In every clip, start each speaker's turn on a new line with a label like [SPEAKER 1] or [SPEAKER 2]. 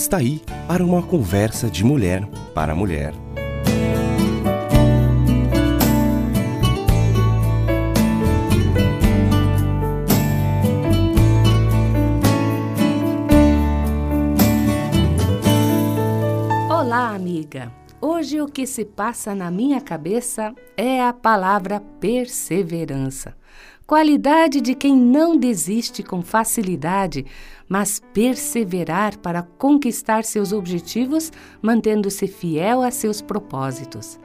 [SPEAKER 1] Está aí para uma conversa de mulher para mulher.
[SPEAKER 2] Olá, amiga! Hoje o que se passa na minha cabeça é a palavra perseverança. Qualidade de quem não desiste com facilidade, mas perseverar para conquistar seus objetivos, mantendo-se fiel a seus propósitos.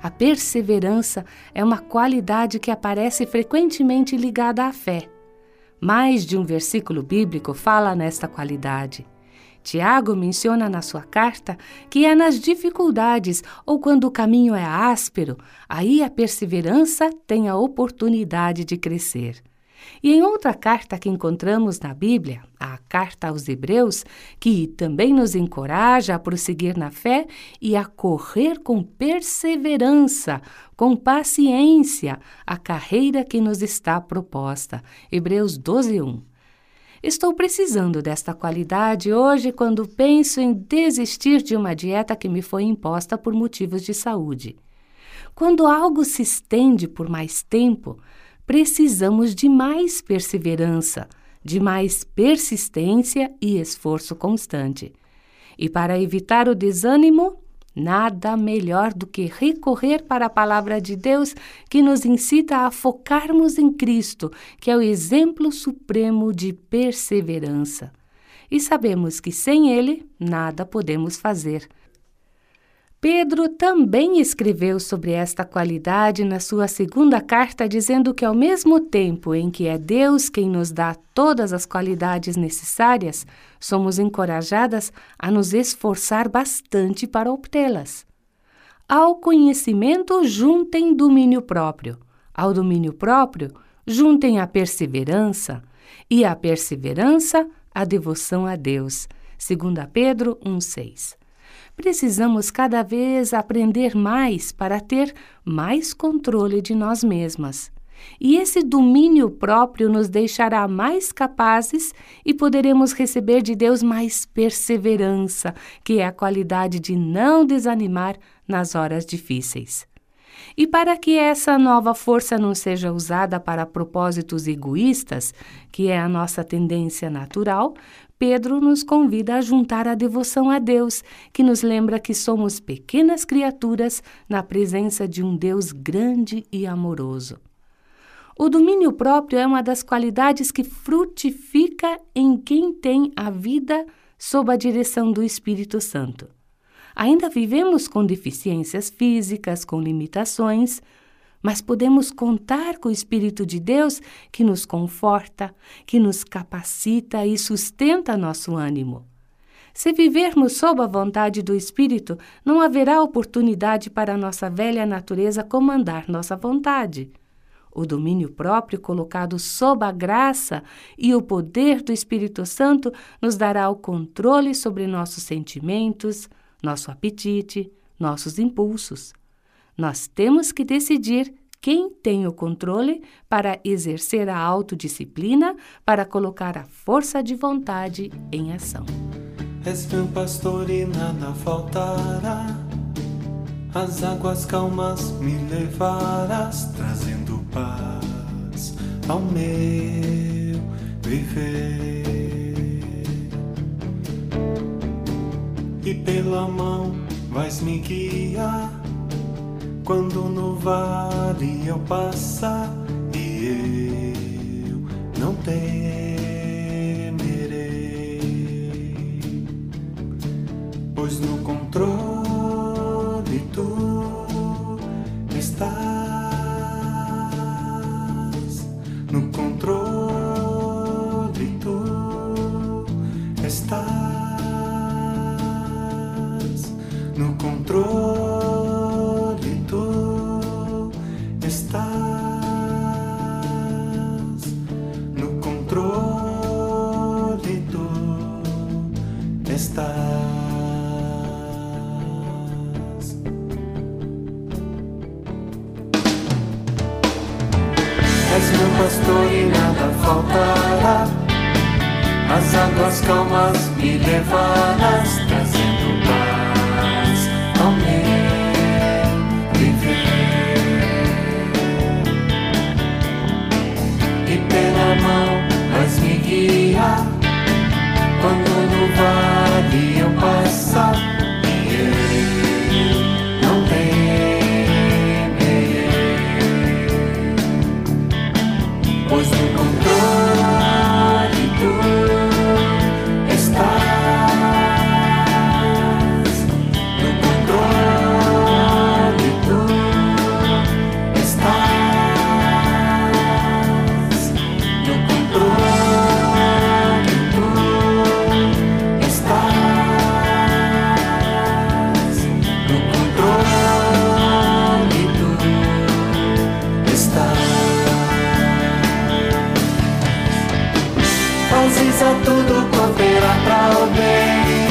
[SPEAKER 2] A perseverança é uma qualidade que aparece frequentemente ligada à fé. Mais de um versículo bíblico fala nesta qualidade. Tiago menciona na sua carta que é nas dificuldades ou quando o caminho é áspero, aí a perseverança tem a oportunidade de crescer. E em outra carta que encontramos na Bíblia, a carta aos Hebreus, que também nos encoraja a prosseguir na fé e a correr com perseverança, com paciência, a carreira que nos está proposta. Hebreus 12, 1. Estou precisando desta qualidade hoje quando penso em desistir de uma dieta que me foi imposta por motivos de saúde. Quando algo se estende por mais tempo, precisamos de mais perseverança, de mais persistência e esforço constante. E para evitar o desânimo, Nada melhor do que recorrer para a palavra de Deus que nos incita a focarmos em Cristo, que é o exemplo supremo de perseverança. E sabemos que sem Ele nada podemos fazer. Pedro também escreveu sobre esta qualidade na sua segunda carta, dizendo que, ao mesmo tempo em que é Deus quem nos dá todas as qualidades necessárias, somos encorajadas a nos esforçar bastante para obtê-las. Ao conhecimento, juntem domínio próprio. Ao domínio próprio, juntem a perseverança. E a perseverança, a devoção a Deus. 2 Pedro 1,6 precisamos cada vez aprender mais para ter mais controle de nós mesmas. E esse domínio próprio nos deixará mais capazes e poderemos receber de Deus mais perseverança, que é a qualidade de não desanimar nas horas difíceis. E para que essa nova força não seja usada para propósitos egoístas, que é a nossa tendência natural, Pedro nos convida a juntar a devoção a Deus, que nos lembra que somos pequenas criaturas na presença de um Deus grande e amoroso. O domínio próprio é uma das qualidades que frutifica em quem tem a vida sob a direção do Espírito Santo. Ainda vivemos com deficiências físicas, com limitações, mas podemos contar com o Espírito de Deus que nos conforta, que nos capacita e sustenta nosso ânimo. Se vivermos sob a vontade do Espírito, não haverá oportunidade para a nossa velha natureza comandar nossa vontade. O domínio próprio colocado sob a graça e o poder do Espírito Santo nos dará o controle sobre nossos sentimentos, nosso apetite, nossos impulsos. Nós temos que decidir quem tem o controle para exercer a autodisciplina, para colocar a força de vontade em ação.
[SPEAKER 3] És meu pastor e nada faltará. As águas calmas me levarás, trazendo paz ao meu viver. E pela mão vais me guiar quando no vale eu passar e eu não temerei, pois no controle tu estás, És meu pastor e nada faltará. As águas calmas me levarás, trazendo paz ao meu viver. E pela mão vais me guiar quando no vale eu passar. Fazes a tudo cooperar para o bem,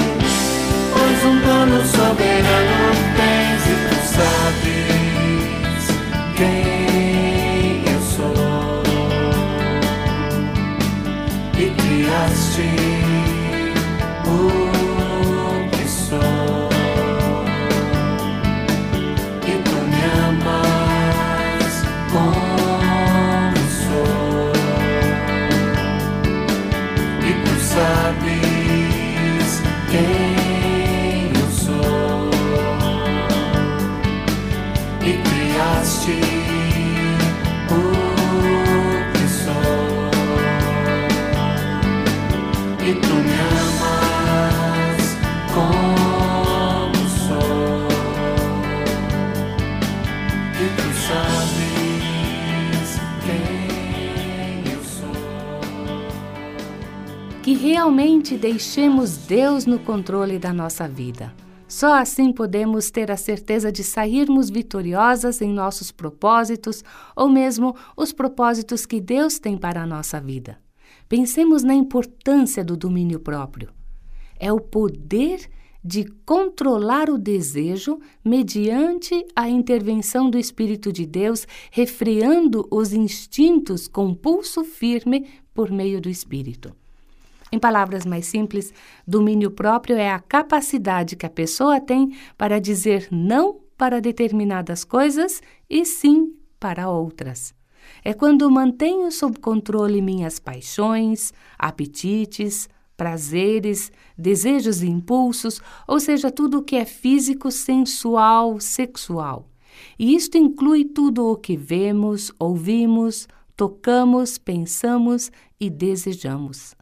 [SPEAKER 3] pois um plano soberano Que
[SPEAKER 2] realmente deixemos Deus no controle da nossa vida. Só assim podemos ter a certeza de sairmos vitoriosas em nossos propósitos ou mesmo os propósitos que Deus tem para a nossa vida. Pensemos na importância do domínio próprio. É o poder de controlar o desejo mediante a intervenção do Espírito de Deus, refreando os instintos com pulso firme por meio do Espírito. Em palavras mais simples, domínio próprio é a capacidade que a pessoa tem para dizer não para determinadas coisas e sim para outras. É quando mantenho sob controle minhas paixões, apetites, prazeres, desejos e impulsos, ou seja, tudo o que é físico, sensual, sexual. E isto inclui tudo o que vemos, ouvimos, tocamos, pensamos e desejamos.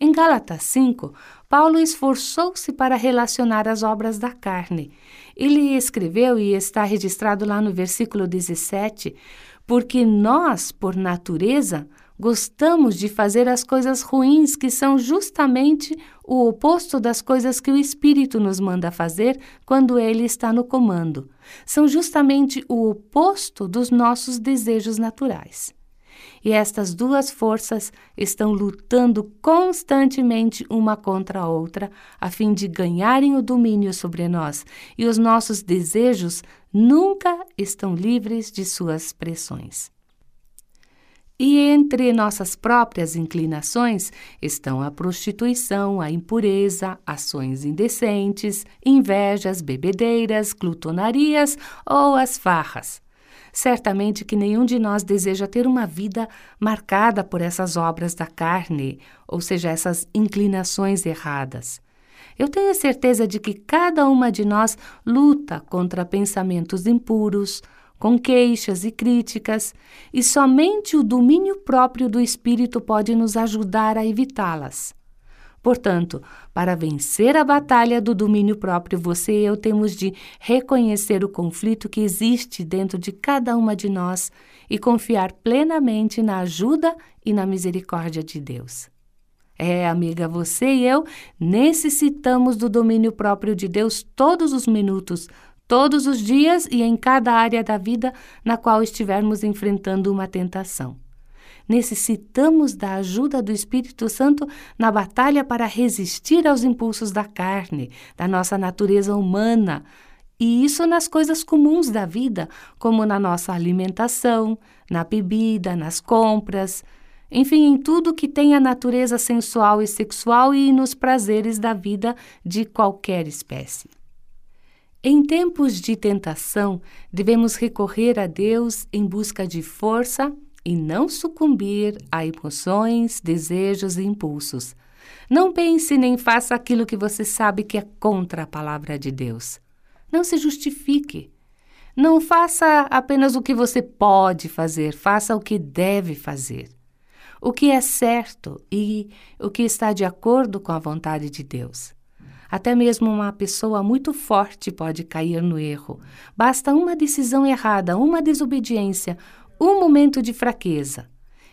[SPEAKER 2] Em Gálatas 5, Paulo esforçou-se para relacionar as obras da carne. Ele escreveu e está registrado lá no versículo 17: Porque nós, por natureza, gostamos de fazer as coisas ruins que são justamente o oposto das coisas que o Espírito nos manda fazer quando ele está no comando. São justamente o oposto dos nossos desejos naturais. E estas duas forças estão lutando constantemente uma contra a outra, a fim de ganharem o domínio sobre nós, e os nossos desejos nunca estão livres de suas pressões. E entre nossas próprias inclinações estão a prostituição, a impureza, ações indecentes, invejas, bebedeiras, glutonarias ou as farras. Certamente que nenhum de nós deseja ter uma vida marcada por essas obras da carne, ou seja, essas inclinações erradas. Eu tenho certeza de que cada uma de nós luta contra pensamentos impuros, com queixas e críticas, e somente o domínio próprio do Espírito pode nos ajudar a evitá-las. Portanto, para vencer a batalha do domínio próprio, você e eu temos de reconhecer o conflito que existe dentro de cada uma de nós e confiar plenamente na ajuda e na misericórdia de Deus. É, amiga, você e eu necessitamos do domínio próprio de Deus todos os minutos, todos os dias e em cada área da vida na qual estivermos enfrentando uma tentação. Necessitamos da ajuda do Espírito Santo na batalha para resistir aos impulsos da carne, da nossa natureza humana, e isso nas coisas comuns da vida, como na nossa alimentação, na bebida, nas compras. enfim, em tudo que tem a natureza sensual e sexual e nos prazeres da vida de qualquer espécie. Em tempos de tentação, devemos recorrer a Deus em busca de força e não sucumbir a emoções, desejos e impulsos. Não pense nem faça aquilo que você sabe que é contra a palavra de Deus. Não se justifique. Não faça apenas o que você pode fazer, faça o que deve fazer. O que é certo e o que está de acordo com a vontade de Deus. Até mesmo uma pessoa muito forte pode cair no erro. Basta uma decisão errada, uma desobediência, um momento de fraqueza.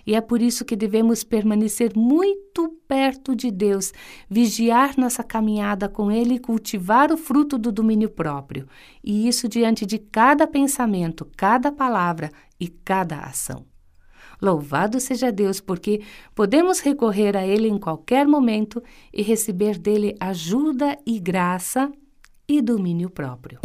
[SPEAKER 2] E é por isso que devemos permanecer muito perto de Deus, vigiar nossa caminhada com Ele e cultivar o fruto do domínio próprio. E isso diante de cada pensamento, cada palavra e cada ação. Louvado seja Deus, porque podemos recorrer a Ele em qualquer momento e receber dele ajuda e graça e domínio próprio.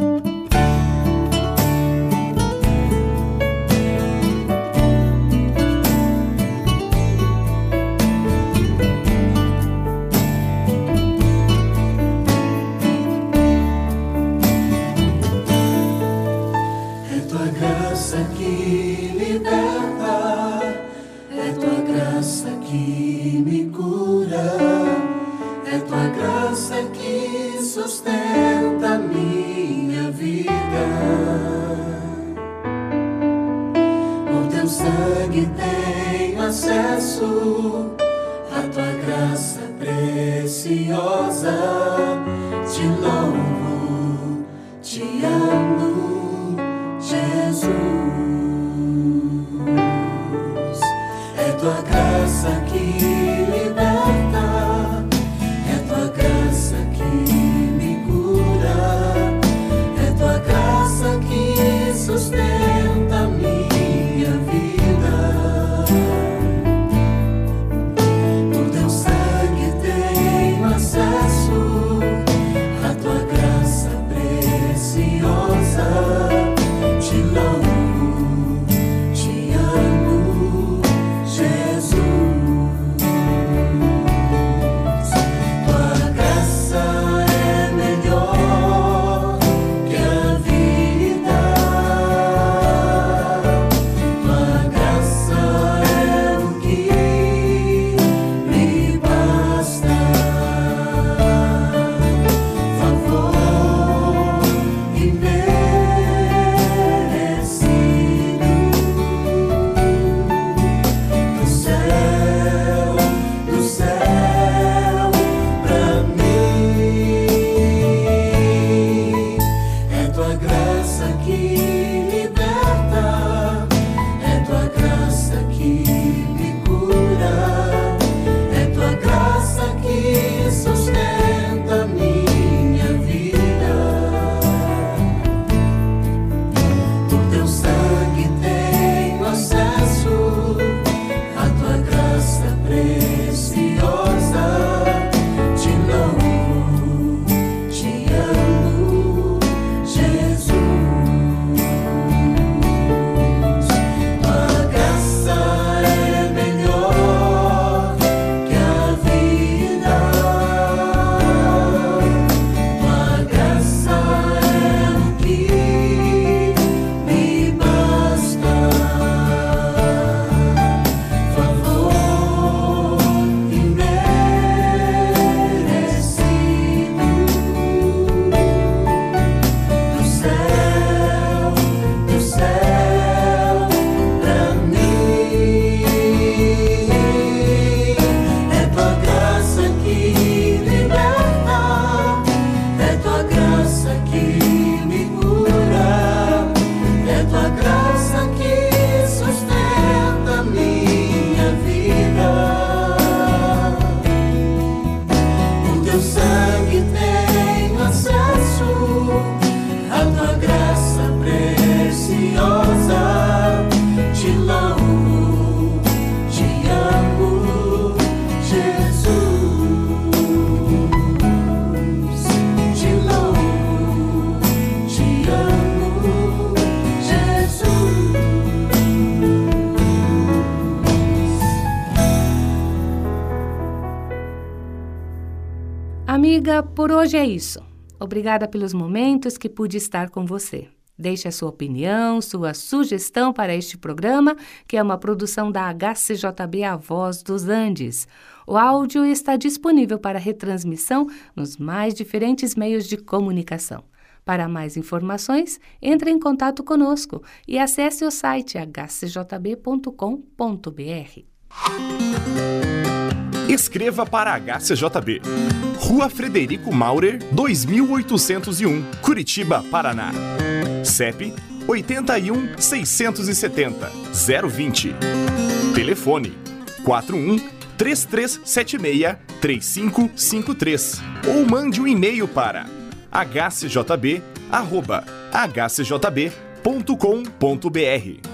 [SPEAKER 3] Sangue tem acesso à tua graça preciosa. Te louvo, te amo, Jesus. É tua graça que
[SPEAKER 2] Amiga, por hoje é isso. Obrigada pelos momentos que pude estar com você. Deixe a sua opinião, sua sugestão para este programa, que é uma produção da HCJB A Voz dos Andes. O áudio está disponível para retransmissão nos mais diferentes meios de comunicação. Para mais informações, entre em contato conosco e acesse o site hcjb.com.br.
[SPEAKER 4] Escreva para HCJB. Rua Frederico Maurer, 2801, Curitiba, Paraná. CEP 81 670 020. Telefone 41 3376 3553 ou mande um e-mail para hcjb@hcjb.com.br.